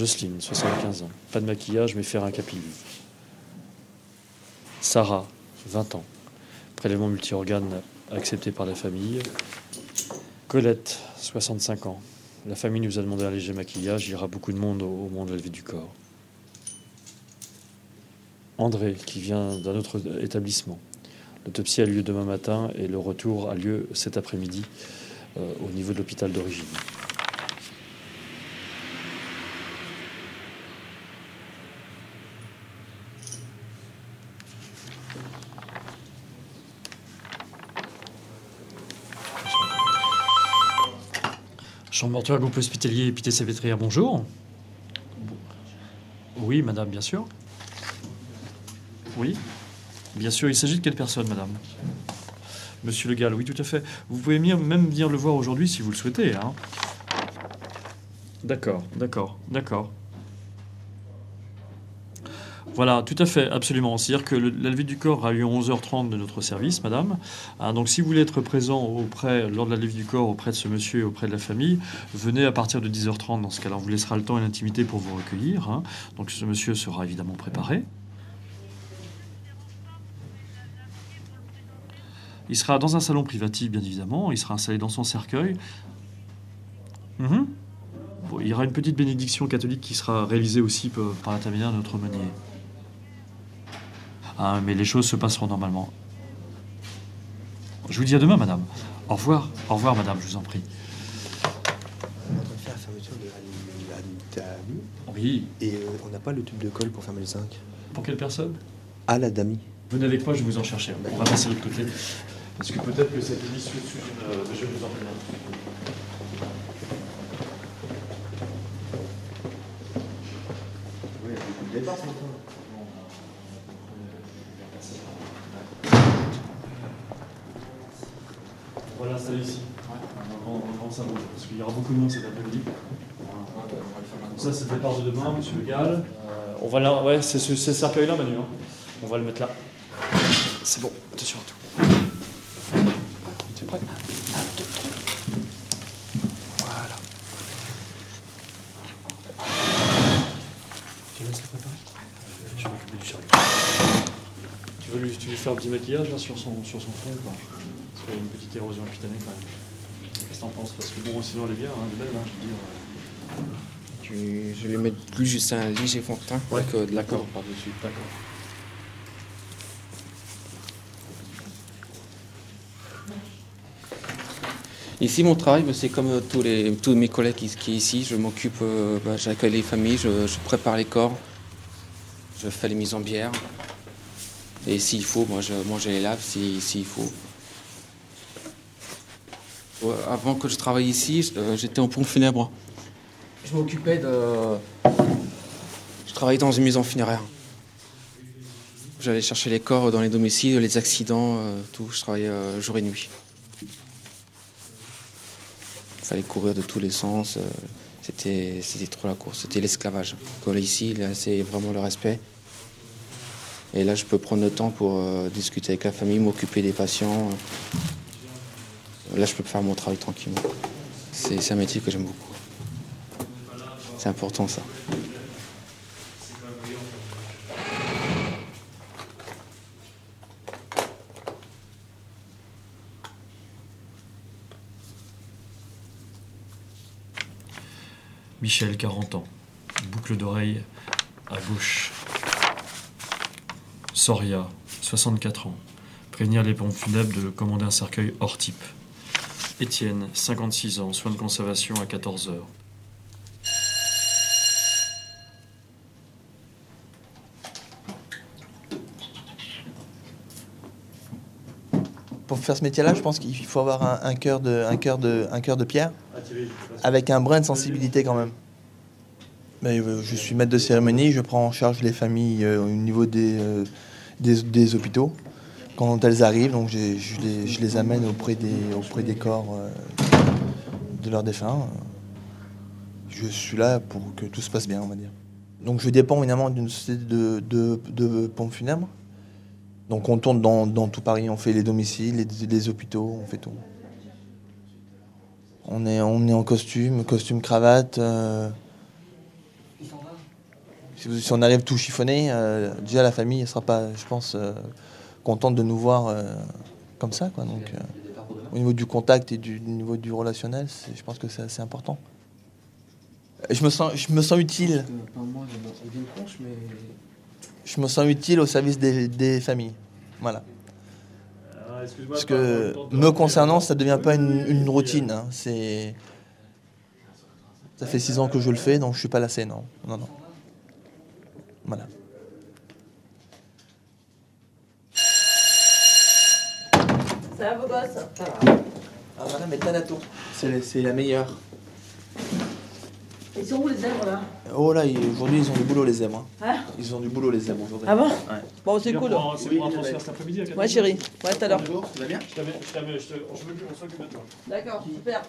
Jocelyne, 75 ans. Pas de maquillage, mais faire un capillou. Sarah, 20 ans. Prélèvement multi-organes accepté par la famille. Colette, 65 ans. La famille nous a demandé un léger maquillage. Il y aura beaucoup de monde au moment de la levée du corps. André, qui vient d'un autre établissement. L'autopsie a lieu demain matin et le retour a lieu cet après-midi euh, au niveau de l'hôpital d'origine. Chambre mortuaire, groupe hospitalier Épité Salpêtrière, bonjour. Oui, madame, bien sûr. Oui, bien sûr. Il s'agit de quelle personne, madame? Monsieur Le Gall, oui, tout à fait. Vous pouvez même venir le voir aujourd'hui si vous le souhaitez. Hein. D'accord, d'accord, d'accord. Voilà, tout à fait, absolument. C'est-à-dire que la levée du corps a lieu à 11h30 de notre service, madame. Ah, donc si vous voulez être présent auprès, lors de la levée du corps auprès de ce monsieur et auprès de la famille, venez à partir de 10h30. Dans ce cas-là, on vous laissera le temps et l'intimité pour vous recueillir. Hein. Donc ce monsieur sera évidemment préparé. Il sera dans un salon privatif, bien évidemment. Il sera installé dans son cercueil. Mhm. il y aura une petite bénédiction catholique qui sera réalisée aussi par l'intermédiaire de notre meunier. Ah, mais les choses se passeront normalement. Je vous dis à demain, madame. Au revoir. Au revoir, madame, je vous en prie. On est en train de faire la fermeture de la, dame. Oui. Et euh, on n'a pas le tube de colle pour fermer le zinc. Pour quelle personne? À la dame. Venez avec moi, je vais vous en chercher. On va passer de l'autre côté. Parce que peut-être que cette vis sous une. Euh, je vais vous en prie. Oui, il y a beaucoup de ce matin. On va l'installer ici. Avant, ça bouge. Parce qu'il y aura beaucoup de monde cet après-midi. Ça, c'est le départ de demain, monsieur Le Gall. Euh, on va là, ouais, c'est ce, cercueil-là, Manu. Hein. On va le mettre là. C'est bon, attention à tout. Tu es prêt Voilà. Tu laisses le préparer? Je vais m'occuper du chariot. Tu veux, lui, tu veux faire un petit maquillage là, sur, son, sur son front quoi? Parce qu'il y a une petite érosion cutanée quand même. Qu'est-ce que t'en penses Parce que bon, sinon hein, hein, je veux dire. Je vais mettre plus juste un léger fond de teint ouais, que de l'accord par-dessus. D'accord. Ici, mon travail, bah, c'est comme euh, tous, les, tous mes collègues qui, sont ici. Je m'occupe, euh, bah, j'accueille les familles, je, prépare les corps, je fais les mises en bière. Et s'il faut, moi je, moi, je les lave s'il faut. Avant que je travaille ici, euh, j'étais en pompe funèbre. Je m'occupais de. Je travaillais dans une maison funéraire. J'allais chercher les corps dans les domiciles, les accidents, tout. Je travaillais jour et nuit fallait courir de tous les sens. Euh, c'était, c'était trop la course, c'était l'esclavage. ici, là, c'est vraiment le respect. Et là, je peux prendre le temps pour euh, discuter avec la famille, m'occuper des patients. Là, je peux faire mon travail tranquillement. C'est, un métier que j'aime beaucoup. C'est important, ça. Michel, 40 ans. Boucle d'oreille à gauche. Soria, 64 ans. Prévenir les pompes funèbres de commander un cercueil hors type. Étienne, 56 ans. Soins de conservation à 14 heures. pour faire ce métier-là, je pense qu'il faut avoir un, cœur de, un cœur de, un cœur de pierre, avec un brin de sensibilité quand même. Mais euh, je suis maître de cérémonie, je prends en charge les familles euh, au niveau des, euh, des, hôpitaux quand elles arrivent, donc je, les, amène auprès des, auprès des corps de leurs défunts. Je suis là pour que tout se passe bien, on va dire. Donc je dépends évidemment d'une société de, de, de pompes funèbres. Donc on tourne dans, tout Paris, on fait les domiciles, les, hôpitaux, on fait tout. On est, on est en costume, costume, cravate. Euh, Si, on arrive tout chiffonné, euh, déjà la famille ne sera pas, je pense, euh, contente de nous voir euh, comme ça. Quoi. Donc, euh, au niveau du contact et du, du niveau du relationnel, je pense que c'est assez important. Je me sens, je me sens utile. Je me sens utile au service des, des familles. Voilà. Parce que me concernant, ça ne devient pas une, une routine. hein. C'est ça fait six ans que je le fais, donc je suis pas lassé, non, non, non. Voilà. Ça va, beau gosse Ah, madame est Tanato. C'est c'est la meilleure. Ils sont où les zèbres là Oh là, aujourd'hui ils ont du boulot les zèbres. hein. Hein Ils ont du boulot les zèbres aujourd'hui. Ah bon Ouais. Bon, c'est cool. C'est pour un transfert cet après-midi à 14 Ouais, chérie. Ouais, tout à l'heure. Bonjour, ça va bien Je t'avais, je t'avais, je te, on s'occupe de toi. D'accord, super.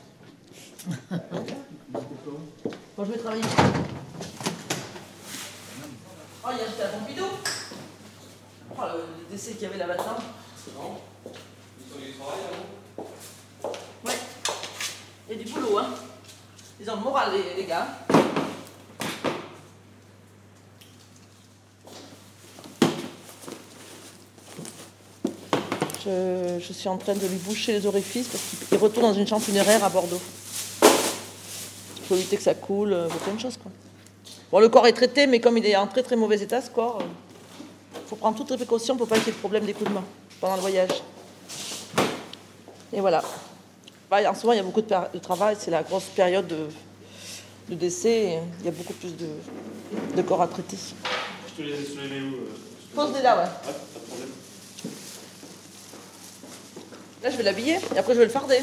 Bon, je vais travailler. Oh, il a acheté un Pompidou. Oh, le, le décès qu'il y avait là matin. C'est marrant. Ouais. Il y a du boulot, hein. Ils ont le moral, les, gars. Je, je suis en train de lui boucher les orifices parce qu'il retourne dans une chambre funéraire à Bordeaux. Il faut éviter que ça coule, euh, plein de choses quoi. Bon, le corps est traité, mais comme il est en très très mauvais état, ce corps, il faut prendre toutes les précautions pour pas qu'il y ait de problème d'écoulement pendant le voyage. Et voilà. Bah, en ce moment, il y a beaucoup de, travail, c'est la grosse période de, de décès, il y a beaucoup plus de, de corps à traiter. Je te les, les mets où euh, Pose-les là, ouais. Ah, pas de problème. Là, je vais l'habiller et après, je vais le farder.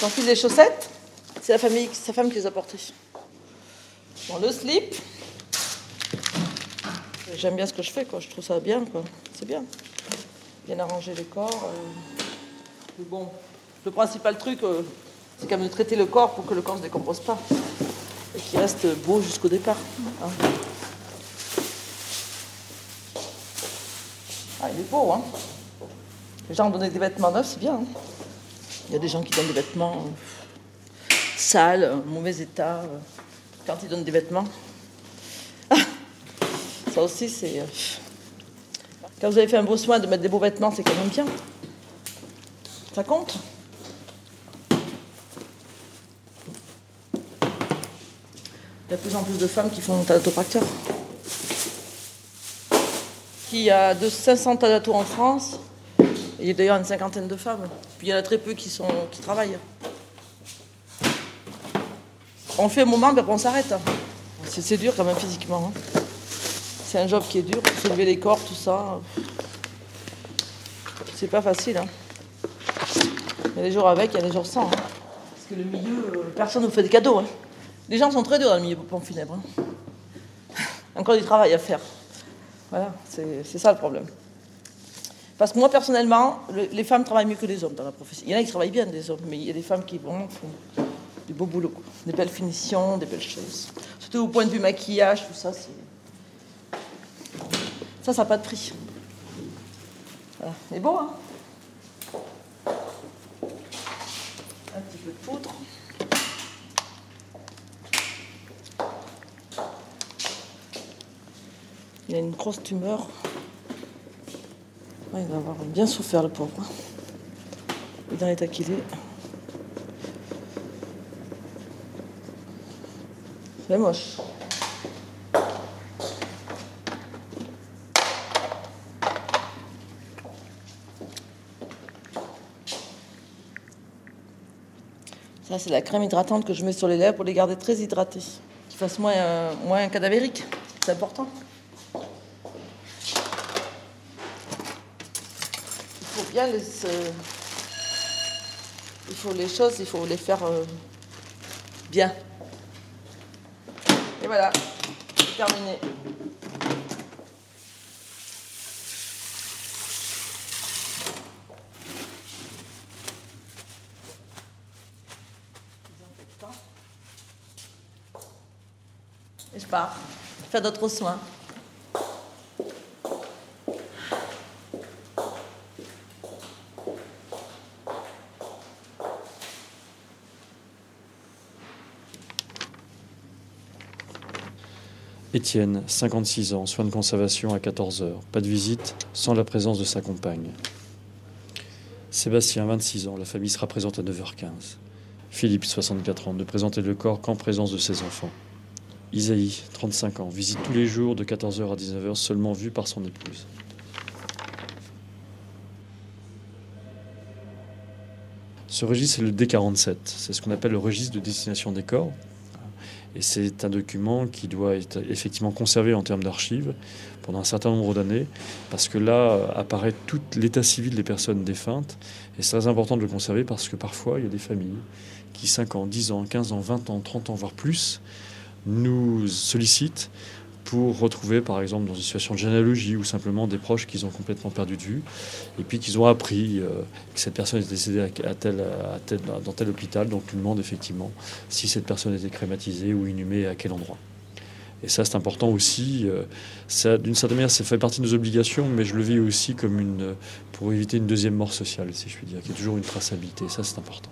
J'enfile les chaussettes. C'est la famille, sa femme qui les a portées. Bon, le slip. J'aime bien ce que je fais, quoi. Je trouve ça bien. C'est bien. Bien arranger les corps. euh. Mais bon, le principal truc, euh, c'est quand même de traiter le corps pour que le corps ne se décompose pas. Et qu'il reste beau jusqu'au départ. hein. Ah, il est beau, hein Les gens donnent des vêtements neufs, c'est bien. hein. il y a des gens qui donnent des vêtements euh, sales, mauvais état, quand ils donnent des vêtements. Ça aussi, c'est... euh, Quand vous avez fait un beau soin de mettre des beaux vêtements, c'est quand même bien. Ça compte. Il y a de plus en plus de femmes qui font talatopracteur qui a de 500 talatos en France. Il y a d'ailleurs une cinquantaine de femmes. Puis il y en a très peu qui, travaillent. On fait un moment, puis après on s'arrête. C'est c'est dur quand même physiquement. hein. C'est un job qui est dur, soulever les corps, tout ça. C'est pas facile. hein. Il y a des jours avec, il y a des jours sans. hein. Parce que le milieu, euh, personne ne vous fait des cadeaux. hein. Les gens sont très durs dans le milieu pompe funèbre. Encore du travail à faire. Voilà, c'est ça le problème. Parce que moi, personnellement, le- les femmes travaillent mieux que les hommes dans la profession. Il y en a qui travaillent bien, des hommes, mais il y a des femmes qui font du beau boulot. Des belles finitions, des belles choses. Surtout au point de vue maquillage, tout ça, c'est. Ça, ça n'a pas de prix. C'est beau, hein Un petit peu de poudre. Il a une grosse tumeur. Il va avoir bien souffert, le pauvre. Et dans l'état qu'il est. C'est moche. C'est la crème hydratante que je mets sur les lèvres pour les garder très hydratées. Qu'ils fassent moins, euh, moins cadavériques. C'est important. Il faut bien les. euh, il faut les choses, il faut les faire euh, bien. Et voilà, terminé. Faire d'autres soins. Étienne, 56 ans, soins de conservation à 14 heures. Pas de visite sans la présence de sa compagne. Sébastien, 26 ans, la famille sera présente à 9h15. Philippe, 64 ans, ne présenter le corps qu'en présence de ses enfants. Isaïe, 35 ans, visite tous les jours de 14h à 19h, seulement vu par son épouse. Ce registre, c'est le D47. C'est ce qu'on appelle le registre de destination des corps. Et c'est un document qui doit être effectivement conservé en termes d'archives pendant un certain nombre d'années, parce que là apparaît tout l'état civil des personnes défuntes. Et c'est très important de le conserver parce que parfois, il y a des familles qui, 5 ans, 10 ans, 15 ans, 20 ans, 30 ans, voire plus, nous sollicitent pour retrouver, par exemple, dans une situation de généalogie ou simplement des proches qu'ils ont complètement perdu de vue, et puis qu'ils ont appris euh, que cette personne est décédée à tel, à dans tel hôpital, donc ils demandent effectivement si cette personne était crématisée ou inhumée à quel endroit. Et ça, c'est important aussi. Euh, d'une certaine manière, ça fait partie de nos obligations, mais je le vis aussi comme une, pour éviter une deuxième mort sociale, si je puis dire, qui est toujours une traçabilité. Ça, c'est important.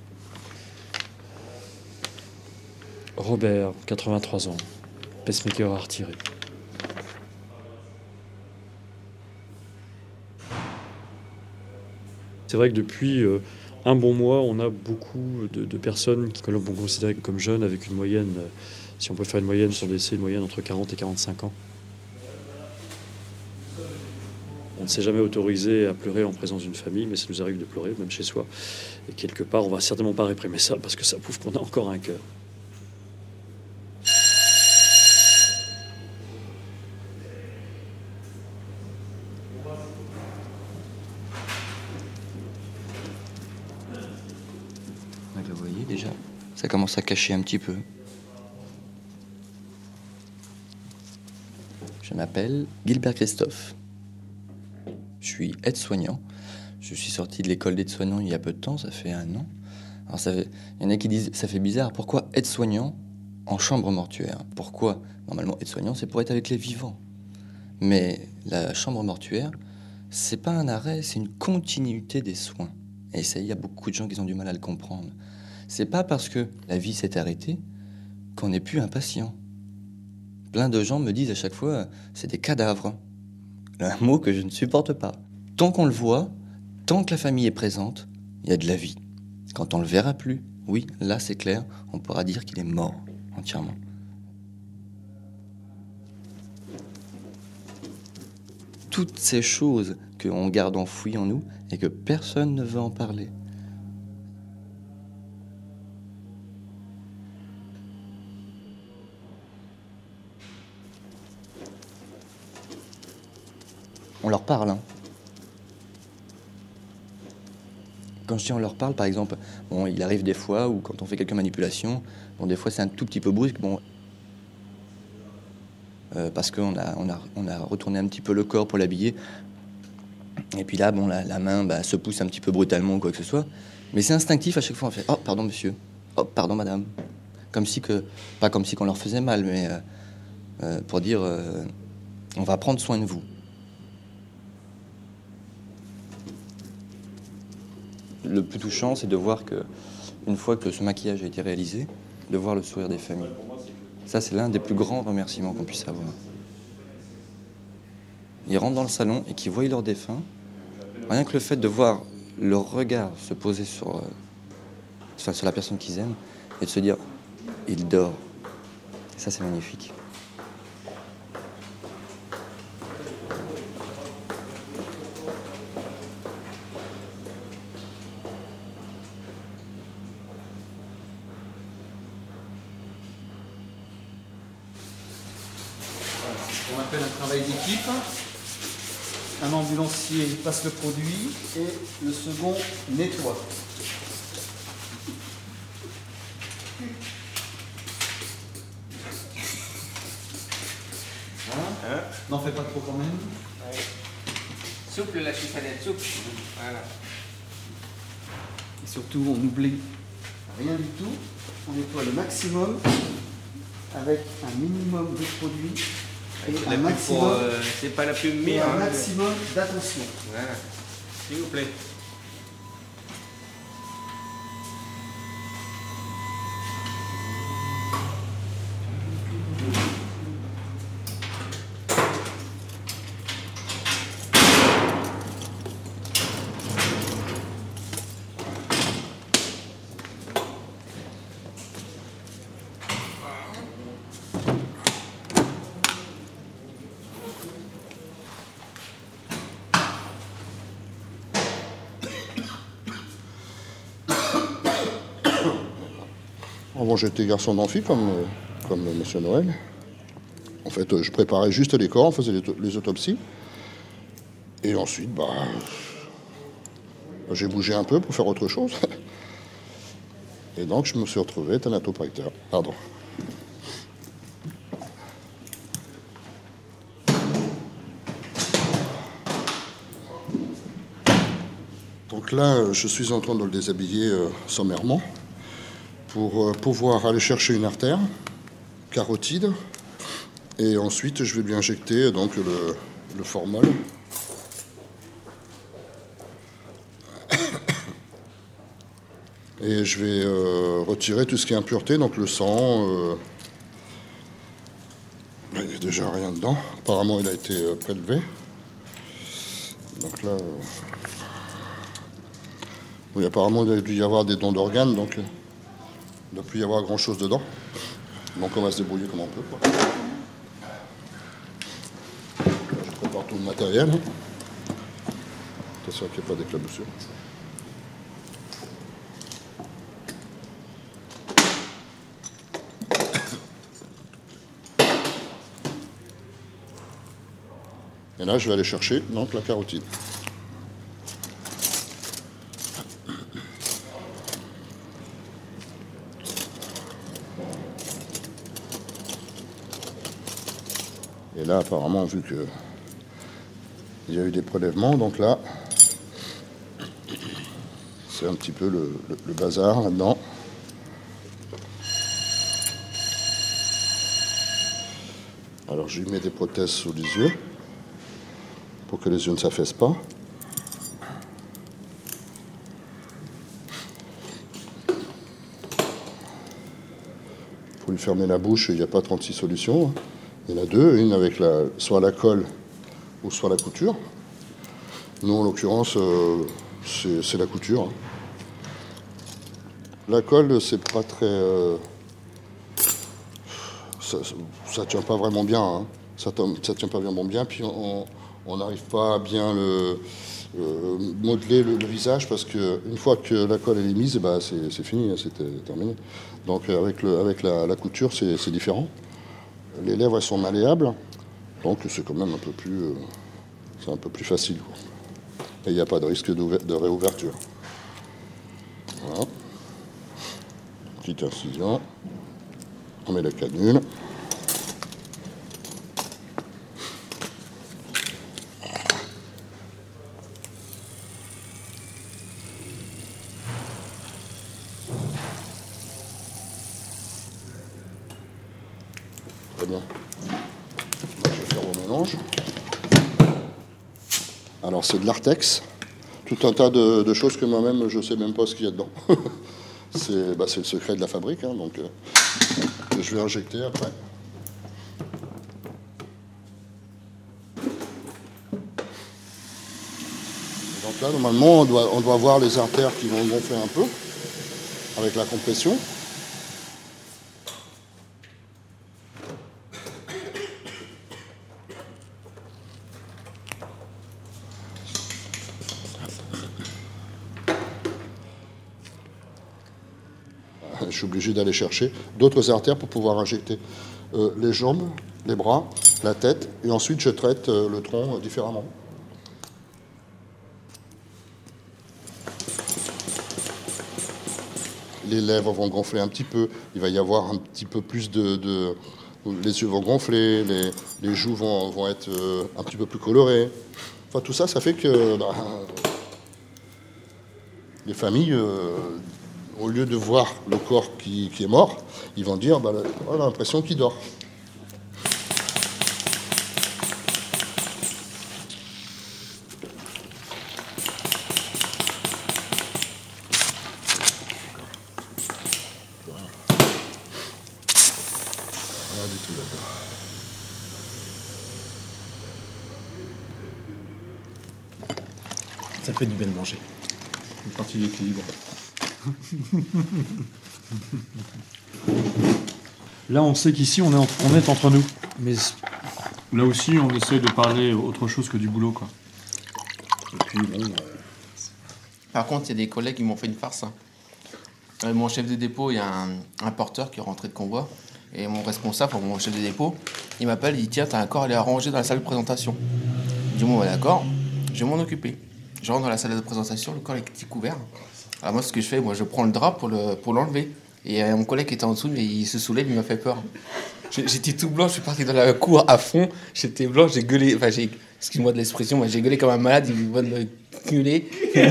Robert, 83 ans, pacemaker à retirer. C'est vrai que depuis euh, un bon mois, on a beaucoup de, personnes qui qu'on considérer comme jeunes avec une moyenne, euh, si on peut faire une moyenne sur décès, une moyenne entre 40 et 45 ans. On ne s'est jamais autorisé à pleurer en présence d'une famille, mais ça nous arrive de pleurer, même chez soi. Et quelque part, on va certainement pas réprimer ça parce que ça prouve qu'on a encore un cœur. Commence à cacher un petit peu. Je m'appelle Gilbert Christophe. Je suis aide-soignant. Je suis sorti de l'école d'aide-soignant il y a peu de temps, ça fait un an. Alors ça il y en a qui disent, ça fait bizarre, pourquoi aide-soignant en chambre mortuaire? Pourquoi Normalement, aide-soignant, c'est pour être avec les vivants? Mais la chambre mortuaire, c'est pas un arrêt, c'est une continuité des soins. Et ça, il y a beaucoup de gens qui ont du mal à le comprendre. C'est pas parce que la vie s'est arrêtée qu'on n'est plus impatient. Plein de gens me disent à chaque fois, c'est des cadavres. Un mot que je ne supporte pas. Tant qu'on le voit, tant que la famille est présente, il y a de la vie. Quand on le verra plus, oui, là c'est clair, on pourra dire qu'il est mort entièrement. Toutes ces choses qu'on garde enfouies en nous et que personne ne veut en parler. on leur parle. Hein. Quand je dis on leur parle, par exemple, bon, il arrive des fois où quand on fait quelques manipulations, bon, des fois c'est un tout petit peu brusque, parce qu'on a, on a, on a retourné un petit peu le corps pour l'habiller. Et puis là, bon, la, main bah, se pousse un petit peu brutalement ou quoi que ce soit. Mais c'est instinctif à chaque fois. On fait Oh, pardon, monsieur. Oh, pardon, madame. Comme si que, pas comme si qu'on leur faisait mal, mais euh, euh, pour dire On va prendre soin de vous. le plus touchant, c'est de voir que, une fois que ce maquillage a été réalisé, de voir le sourire des familles. Ça, c'est l'un des plus grands remerciements qu'on puisse avoir. Ils rentrent dans le salon et qu'ils voient leur défunt. Rien que le fait de voir leur regard se poser sur, euh, sur la personne qu'ils aiment et de se dire, il dort. Ça, c'est magnifique. Un ambulancier passe le produit et le second nettoie. Voilà. N'en fais pas trop quand même. Souple la chiffonette, souple. Voilà. Et surtout, on n'oublie rien du tout. On nettoie le maximum avec un minimum de un maximum, euh, c'est pas la plus meilleure. un maximum d'attention. Voilà. S'il vous plaît. Avant, j'étais garçon d'amphi comme, euh, comme Monsieur Noël. En fait, euh, je préparais juste les corps, on faisait les, autopsies. Et ensuite, bah, j'ai bougé un peu pour faire autre chose. Et donc, je me suis retrouvé thanatopracteur. Pardon. Donc là, je suis en train de le déshabiller euh, sommairement pour euh, pouvoir aller chercher une artère carotide. Et ensuite, je vais lui injecter donc, le, formol. Et je vais euh, retirer tout ce qui est impureté, donc le sang. euh, il n'y a déjà rien dedans. Apparemment, il a été euh, prélevé. Donc là. euh, oui, apparemment, il a dû y avoir des dons d'organes, donc euh, ne plus y avoir grand-chose dedans. Donc on va se débrouiller comme on peut. quoi. Je prépare tout le matériel. Attention qu'il n'y ait pas d'éclaboussure. Et là, je vais aller chercher donc la carotide. Apparemment, vu que il y a eu des prélèvements, donc là, c'est un petit peu le, bazar là-dedans. Alors, je lui mets des prothèses sous les yeux pour que les yeux ne s'affaissent pas. Pour lui fermer la bouche, il n'y a pas 36 solutions. hein. Il y en a deux, une avec soit la colle ou soit la couture. Nous, en l'occurrence, euh, c'est la couture. hein. La colle, c'est pas très. euh, ça, ça tient pas vraiment bien. hein. Ça, ça tient pas vraiment bien. Puis on n'arrive pas à bien euh, modeler le, visage parce que une fois que la colle est mise, bah, c'est fini, hein, c'est terminé. Donc avec, la, couture, c'est différent. Les lèvres sont malléables, donc c'est quand même un peu plus, euh, c'est un peu plus facile. Et il n'y a pas de risque de réouverture. Voilà. Petite incision. On met la canule. Très bien. Je vais faire mon mélange. Tout un tas de, choses que moi-même je ne sais même pas ce qu'il y a dedans. c'est bah, c'est le secret de la fabrique, hein, donc euh, je vais injecter après. Donc là, normalement, on doit, on doit voir les artères qui vont gonfler un peu avec la compression. je suis d'aller chercher d'autres artères pour pouvoir injecter euh, les jambes, les bras, la tête, et ensuite je traite euh, le tronc euh, différemment. Les lèvres vont gonfler un petit peu, il va y avoir un petit peu plus de... les yeux vont gonfler, les, les joues vont, vont être un petit peu plus colorées. Enfin, tout ça, ça fait que bah, les familles, au lieu de voir le corps qui, qui est mort, ils vont dire bah, on a l'impression qu'il dort. Ça fait du bien de manger. Une partie d'équilibre. Là, on sait qu'ici, on est, en- on est entre nous. Mais là aussi, on essaie de parler autre chose que du boulot, quoi. Et puis bon, euh, Par contre, il y a des collègues qui m'ont fait une farce. hein. Euh, mon chef de dépôt, il y a un, un porteur qui est rentré de convoi. Et mon responsable, enfin, mon chef de dépôt, il m'appelle, il dit Tiens, t'as un corps, il est arrangé dans la salle de présentation. Je dis Bon, bah, d'accord, je vais m'en occuper. Je rentre dans la salle de présentation, le corps est couvert. Alors, moi, ce que je fais, moi, je prends le drap pour le- pour l'enlever. et euh, mon collègue qui était en dessous, mais il se soulève, il m'a fait peur. J'étais tout blanc, je suis parti dans la cour à fond. J'étais blanc, j'ai gueulé. Enfin, j'ai. Excuse-moi de l'expression, moi j'ai gueulé comme un malade, il va me gueuler.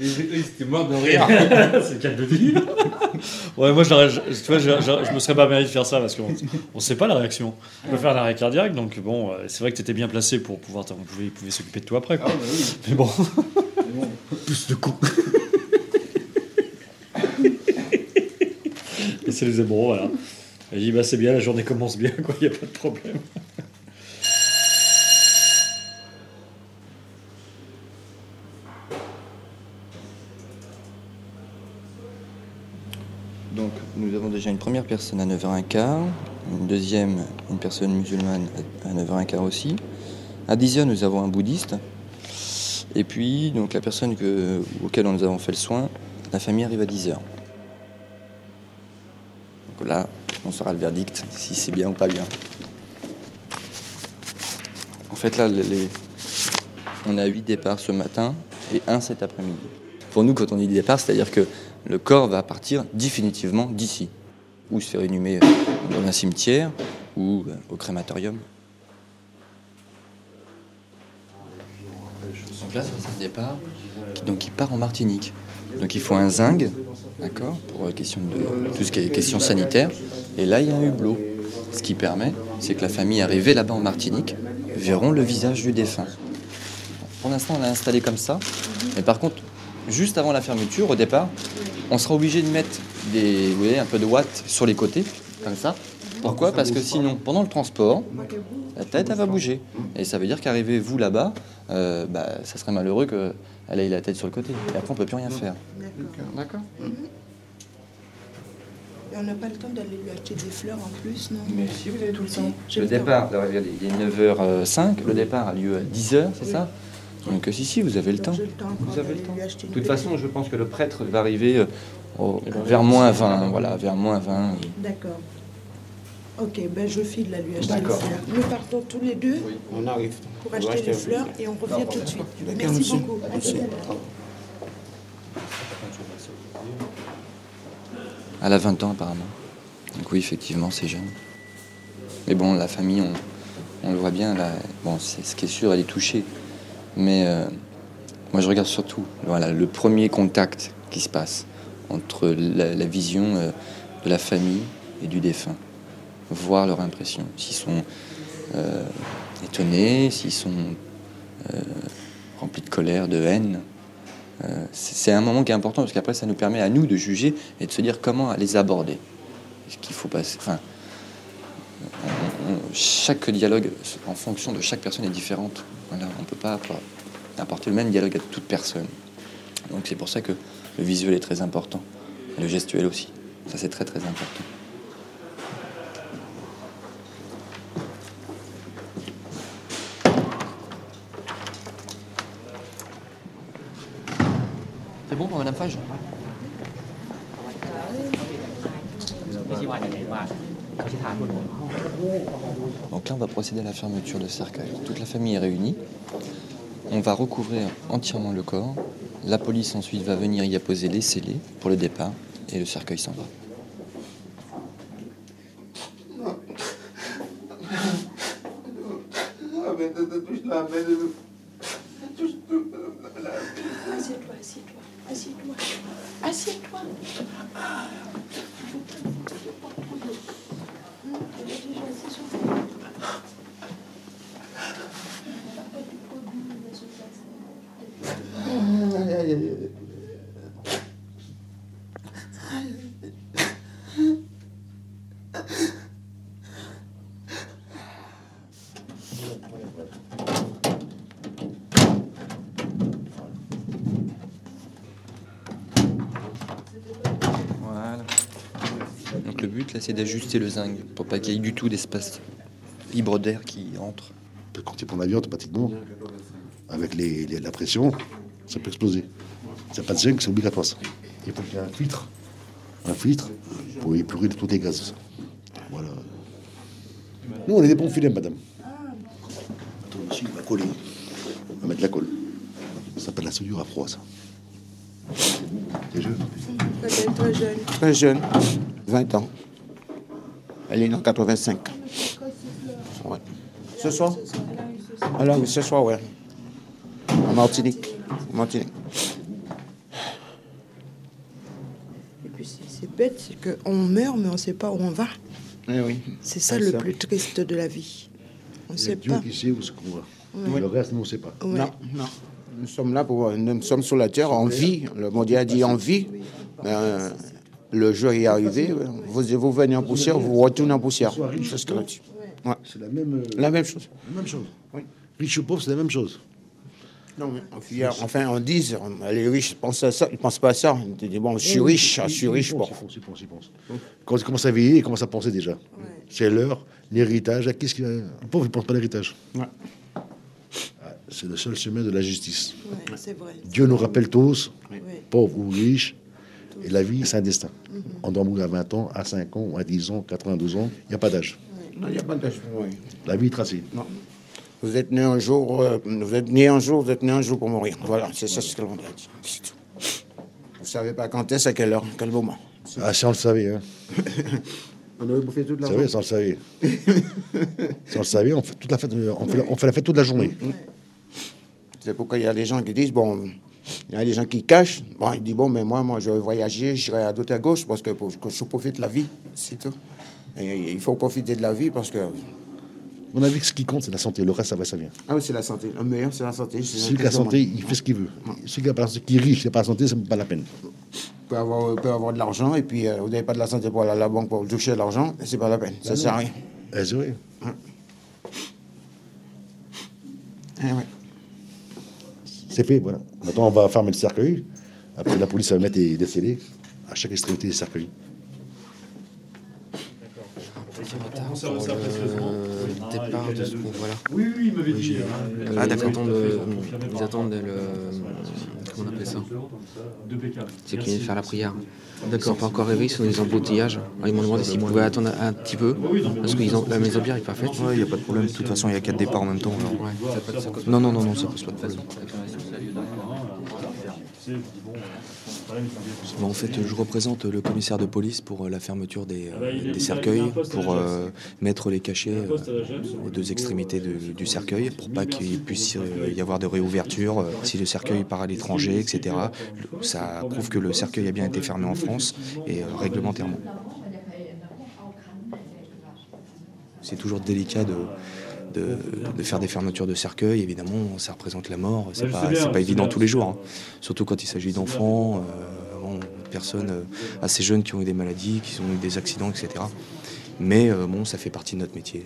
C'était mort de rire. c'est le cas de dire. ouais, moi, je, tu vois, je, je- je me serais pas permis de faire ça parce qu'on ne sait pas la réaction. On peut faire un arrêt cardiaque, donc bon, euh, c'est vrai que tu étais bien placé pour pouvoir. On pouvait, s'occuper de toi après. quoi. Mais bon. Plus de coups. Et c'est les émerauds, voilà. Il dit, bah, c'est bien, la journée commence bien, quoi, il n'y a pas de problème. Donc, nous avons déjà une première personne à 9h15, une deuxième, une personne musulmane à 9h15 aussi. À 10h, nous avons un bouddhiste. Et puis, donc, la personne que, auquel nous avons fait le soin, la famille arrive à 10h. Donc là, on saura le verdict, si c'est bien ou pas bien. En fait, là, on a 8 départs ce matin et un cet après-midi. Pour nous, quand on dit départ, c'est-à-dire que le corps va partir définitivement d'ici, ou se faire inhumer dans un cimetière, ou euh, au crématorium. Donc là, c'est le départ, donc qui part en Martinique. Donc il faut un zinc, d'accord, pour euh, question de tout ce qui est question sanitaire. Et là, il y a un hublot. Ce qui permet, c'est que la famille arrivée là-bas en Martinique verront le visage du défunt. Pour l'instant, on l'a installé comme ça. Mais par contre, juste avant la fermeture, au départ, on sera obligé de mettre des, vous voyez, un peu de watts sur les côtés, comme ça. Pourquoi Parce que sinon, pendant le transport, la tête, elle va bouger. Et ça veut dire qu'arrivez vous là-bas, euh, bah, ça serait malheureux qu'elle ait la tête sur le côté. Et après, on peut plus rien faire. D'accord. Et on n'a pas le temps d'aller lui acheter des fleurs en plus, non? Mais si vous avez tout le temps. J'ai Le départ, regardez, il est 9h05, le départ a lieu à 10h, c'est ça? Donc si, si, vous avez le temps. Le Vous avez le temps. De toute façon, je pense que le prêtre va arriver euh, au- vers moins 20, voilà, vers moins 20. D'accord. Ok, ben je file là lui acheter les D'accord. fleurs. Nous partons tous les deux On arrive. pour On acheter acheter les les fleurs et on revient tout de suite. Merci monsieur. beaucoup. Elle a 20 ans apparemment. Donc oui, effectivement, c'est jeune. Mais bon, la famille, on, on le voit bien, là, bon, c'est, ce qui est sûr, elle est touchée. Mais euh, moi, je regarde surtout voilà, le premier contact qui se passe entre la, la vision euh, de la famille et du défunt. Voir leur impression. S'ils sont euh, étonnés, s'ils sont euh, remplis de colère, de haine. Euh, c'est un moment qui est important parce qu'après ça nous permet à nous de juger et de se dire comment les aborder. Ce qu'il faut passer. Chaque dialogue en fonction de chaque personne est différente. On ne peut pas appor- apporter le même dialogue à toute personne. Donc c'est pour ça que le visuel est très important. Le gestuel aussi. Ça c'est très très important. Donc là, on va procéder à la fermeture de cercueil. Toute la famille est réunie. On va recouvrir entièrement le corps. La police ensuite va venir y apposer les scellés pour le départ et le cercueil s'en va. C'est d'ajuster le zinc pour pas qu'il y ait du tout d'espace libre d'air qui entre. Quand tu prends l'avion, automatiquement, avec les, les- la pression, Ça peut exploser. Ça n'a pas de zinc, c'est obligatoire ça. Il faut qu'il y ait un filtre. Un filtre pour épurer tous les gaz. Voilà. Nous, on est des bons filets, madame. Attends, ici, il va coller. On va mettre la colle. Ça s'appelle la soudure à froid, ça. Très jeune. Très jeune, 20 ans. Elle est née en 85. Ouais. Ce soir? Alors, oui, ce soir, ouais. En Martinique. En Martinique. Et puis c'est- bête, c'est qu'on meurt, mais on ne sait pas où on va. Eh oui. C'est ça C'est le ça. plus triste de la vie. On ne sait Dieu pas. qui sait où ce qu'on va. Ouais. Le reste, nous, on ne sait pas. Ouais. Non, non. Nous sommes là pour. Nous sommes sur la terre en vie. Le mondial a dit en vie. Mais, euh, le jour est arrivé. Vous, vous venez en poussière, vous retournez en poussière. C'est ce. Ouais. La même, euh, La même chose. la même chose. Oui. Riche ou pauvre, c'est la même chose. Non, mais enfin, enfin, on dit, les riches pensent à ça, ils pensent pas à ça. Ils disent, bon, je suis riche, je suis riche. Bon. Ils pensent, ils pensent, ils pensent. Quand ils commencent à veiller, ils commencent à penser déjà. C'est l'heure, l'héritage. à Qu'est-ce qu'il a? Pauvre, il ne pense pas à l'héritage. Ouais. Ah, C'est le seul chemin de la justice. Ouais, vrai. Dieu nous rappelle tous, pauvres ou riches, et la vie, c'est un destin. On doit mourir à 20 ans, à 5 ans, à 10 ans, 92 ans. Il n'y a pas d'âge. Non, il n'y a pas d'âge. Oui. La vie est tracée. Non. Vous êtes né un jour, euh, vous êtes né un jour, vous êtes né un jour pour mourir. Voilà, c'est ça ce que l'on dit. C'est tout. Vous savez pas quand est-ce, à quelle heure, quel moment. Ah, si on le savait, hein. On avait bouffé toute la savez, si on le savait. si on le savait, on fait, toute la fête, on, fait la, on fait la fête toute la journée. C'est pourquoi il y a des gens qui disent, bon, il y a des gens qui cachent. Bon, ils disent, bon, mais moi, moi, je vais voyager, j'irai à droite à gauche parce que, pour, que je profite de la vie, c'est tout. Et il faut profiter de la vie parce que. Mon avis, ce qui compte, c'est la santé. Le reste, ça va, ça vient. Ah oui, c'est la santé. Le meilleur, c'est la santé. Celui qui a la santé, il fait ce qu'il veut. Celui qui, a pas qui est riche, qui n'a pas la santé, c'est pas la peine. peut avoir, peut avoir de l'argent et puis euh, vous n'avez pas de la santé pour aller à la banque pour toucher de l'argent, c'est pas la peine. Ça Ah sert à rien. Eh, c'est vrai. Eh ouais. C'est fait, voilà. Maintenant, on va fermer le cercueil. Après, la police va mettre des scellés à chaque extrémité départ de ce qu'on voilà. Oui, oui, il m'avait dit. hein, Ah, d'accord. euh, ils attendent le- comment on appelle ça. C'est qu'ils viennent faire la prière. Ils D'accord. sont pas encore réveillés, ils sont dans les embouteillages. Alors, ils m'ont demandé s'ils pouvaient attendre un petit peu, parce que ils ont, la maison bière n'est pas faite. Ouais, il n'y a pas de problème. De toute façon, il y a quatre départs en même temps. alors. Ouais, ça peut- ça cause- Non, non, non, non, ça pose pas de problème. Bon, en fait, je représente le commissaire de police pour euh, la fermeture des, Ah bah, euh, des cercueils, pour euh, mettre les cachets euh, aux au deux extrémités de- euh, du cercueil, pour pas qu'il puisse euh, y avoir de réouverture. euh, Si le cercueil part à l'étranger, etc., ça prouve que le cercueil a bien été fermé en France et euh, réglementairement. C'est toujours délicat de, de, de faire des fermetures de cercueil. Évidemment, ça représente la mort. C'est pas, pas évident bien, tous les jours. hein. Surtout quand il s'agit d'enfants, euh, bon, personnes euh, assez jeunes qui ont eu des maladies, qui ont eu des accidents, etc. Mais euh, bon, ça fait partie de notre métier.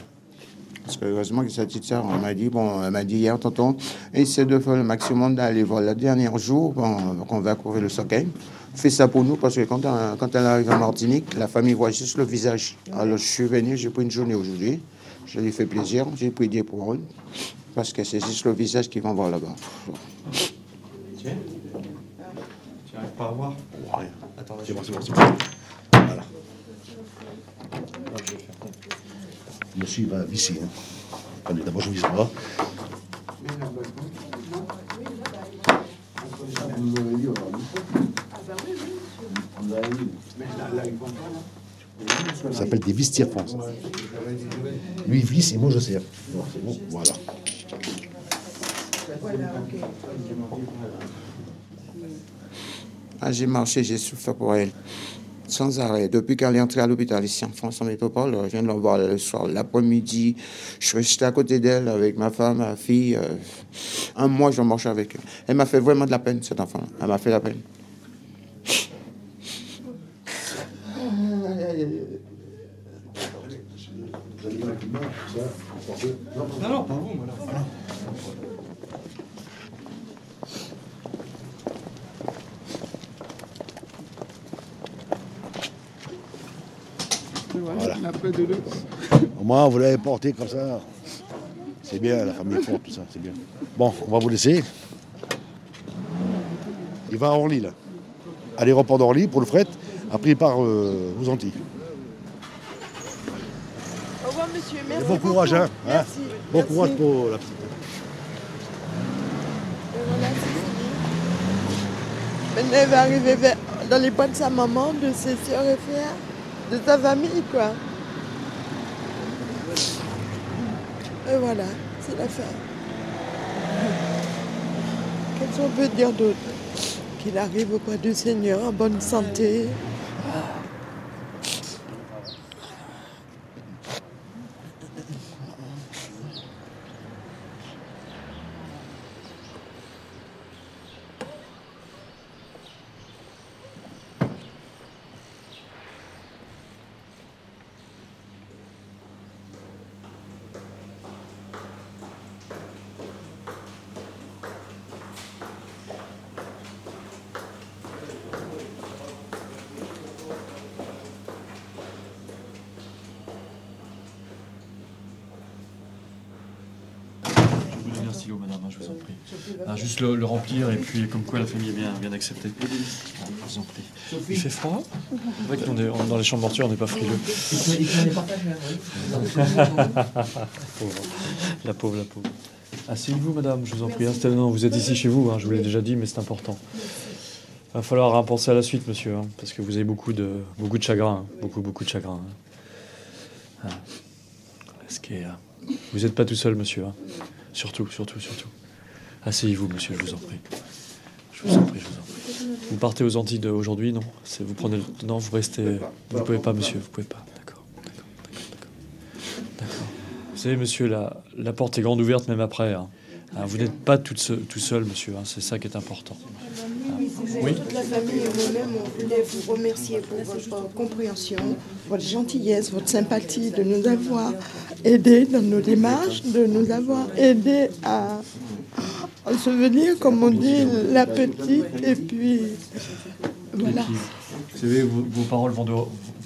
Parce que heureusement que cette petite sœur, m'a dit, bon, elle m'a dit hier, tonton, essaie de faire le maximum d'aller voir le dernier jour qu'on va couvrir le cercueil. Fais ça pour nous parce que quand, elle- quand elle arrive en Martinique, la famille voit juste le visage. Alors je suis venu, j'ai pris une journée aujourd'hui. Je lui fais plaisir, j'ai prié pour elle. Parce que c'est juste le visage qu'ils vont voir là-bas. Tiens. Tu n'arrives pas à voir Ouais. Attends, C'est bon, c'est bon, c'est bon. Voilà. Monsieur, il va visser. Hein. Attendez, d'abord, je visse pas. Ça s'appelle des vis France. Lui, il visse et moi, je. Bon, c'est bon, voilà. Ah, j'ai marché, j'ai souffert pour elle. Sans arrêt. Depuis qu'elle est entrée à l'hôpital ici en France, en métropole, je viens de la voir le soir, l'après-midi. Je suis resté à côté d'elle avec ma femme, ma fille. euh, un mois, je marchais avec elle. Elle m'a fait vraiment de la peine, cet enfant. Elle m'a fait la peine. Non, non, pas vous, moi, là. Voilà. Au moins, vous l'avez porté comme ça. C'est bien, la famille forte, tout ça, c'est bien. Bon, on va vous laisser. Il va à Orly, là. À l'aéroport d'Orly pour le fret. Après, il part euh, aux Antilles. Au revoir, monsieur. Merci. bon courage, hein. beaucoup. hein. Merci. Bon Merci. courage pour la petite. Et voilà, c'est fini. Maintenant, elle va arriver vers- dans les pas de sa maman, de ses soeurs et frères, de sa famille, quoi. Et voilà, c'est la fin. Qu'est-ce qu'on peut dire d'autre? Qu'il arrive auprès du Seigneur en bonne santé. Je vous en prie. Ah, juste le, le remplir et puis comme quoi la famille est bien, bien acceptée. Ah, je vous en prie. Il fait froid? C'est vrai que nous, on est- on- dans les chambres mortuaires, on n'est pas frileux. pauvre. La pauvre, la pauvre. Asseyez-vous, madame, je vous en prie. Non, vous êtes ici chez vous, hein, je vous l'ai déjà dit, mais c'est important. Il va falloir hein, penser à la suite, monsieur, hein, parce que vous avez beaucoup de, beaucoup de chagrin. hein, beaucoup, beaucoup de chagrin. Ah. Ce qui est, euh, Vous n'êtes pas tout seul, monsieur. Surtout, surtout, surtout. Asseyez-vous, monsieur, je vous en prie. Je vous en prie, je vous en prie. Vous partez aux Antilles aujourd'hui, non? Vous prenez le... Non, vous restez... Vous pouvez pas, monsieur, vous pouvez pas. D'accord, d'accord, d'accord, d'accord. Vous savez, monsieur, la, la porte est grande ouverte même après. hein. Hein, vous n'êtes pas tout seul, tout seul monsieur. hein, C'est ça qui est important. Oui. Toute la famille et moi-même, on voulait vous remercier pour votre compréhension, votre gentillesse, votre sympathie de nous avoir aidés dans nos démarches, de nous avoir aidés à ensevelir, comme on dit, la petite. Et puis, voilà. Vous savez, vos, vos paroles vont, de-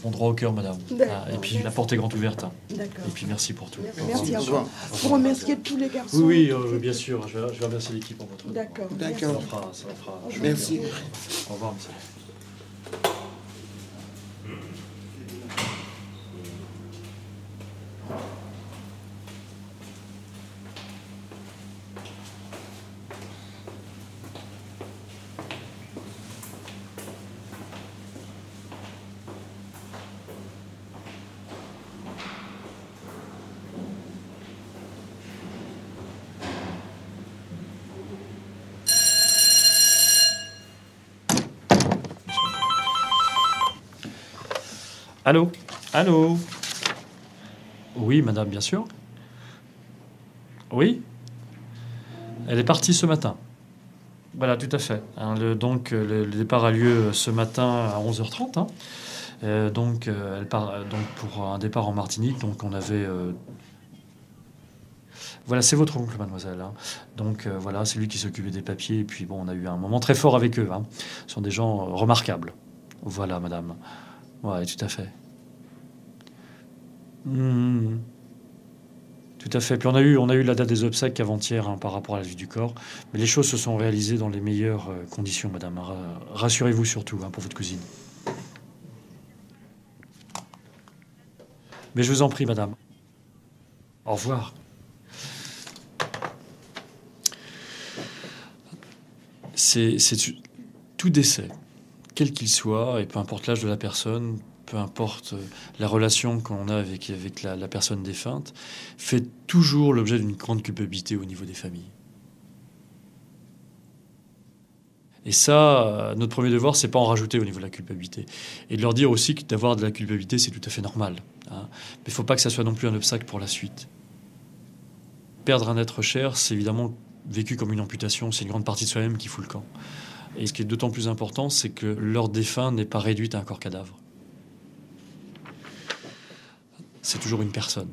vont droit au cœur, madame. Ah, et puis, la porte est grande ouverte. hein. D'accord. Et puis, merci pour tout. Merci Au à vous. revoir. Vous remercier tous les garçons. Oui, oui, euh, bien sûr. Je vais, je vais remercier l'équipe en votre nom. D'accord. Ça D'accord. en fera, ça en fera. vous Merci. Au revoir, monsieur. Allô Allô Oui, madame, bien sûr. Oui Elle est partie ce matin. Voilà, tout à fait. Hein, le- donc, euh, le, le départ a lieu ce matin à 11h30. hein. Euh, donc, euh, elle part euh, donc pour un départ en Martinique. Donc, on avait. euh, Voilà, c'est votre oncle, mademoiselle. hein. Donc, euh, voilà, c'est lui qui s'occupait des papiers. Et puis, bon, on a eu un moment très fort avec eux. Ce sont des gens euh, remarquables. Voilà, madame. Oui, tout à fait. Mhm. Tout à fait. Puis on a eu, on a eu la date des obsèques avant-hier hein, par rapport à la vie du corps. Mais les choses se sont réalisées dans les meilleures euh, conditions, madame. Ra- Rassurez-vous surtout hein, pour votre cousine. Mais je vous en prie, madame. Au revoir. C'est- tout décès, quel qu'il soit, et peu importe l'âge de la personne, peu importe euh, la relation qu'on a avec, la, personne défunte, fait toujours l'objet d'une grande culpabilité au niveau des familles. Et ça, euh, notre premier devoir, c'est pas en rajouter au niveau de la culpabilité. Et de leur dire aussi que d'avoir de la culpabilité, c'est tout à fait normal. hein. Mais il faut pas que ça soit non plus un obstacle pour la suite. Perdre un être cher, c'est évidemment vécu comme une amputation, c'est une grande partie de soi-même qui fout le camp. Et ce qui est d'autant plus important, c'est que leur défunt n'est pas réduit à un corps cadavre. C'est toujours une personne.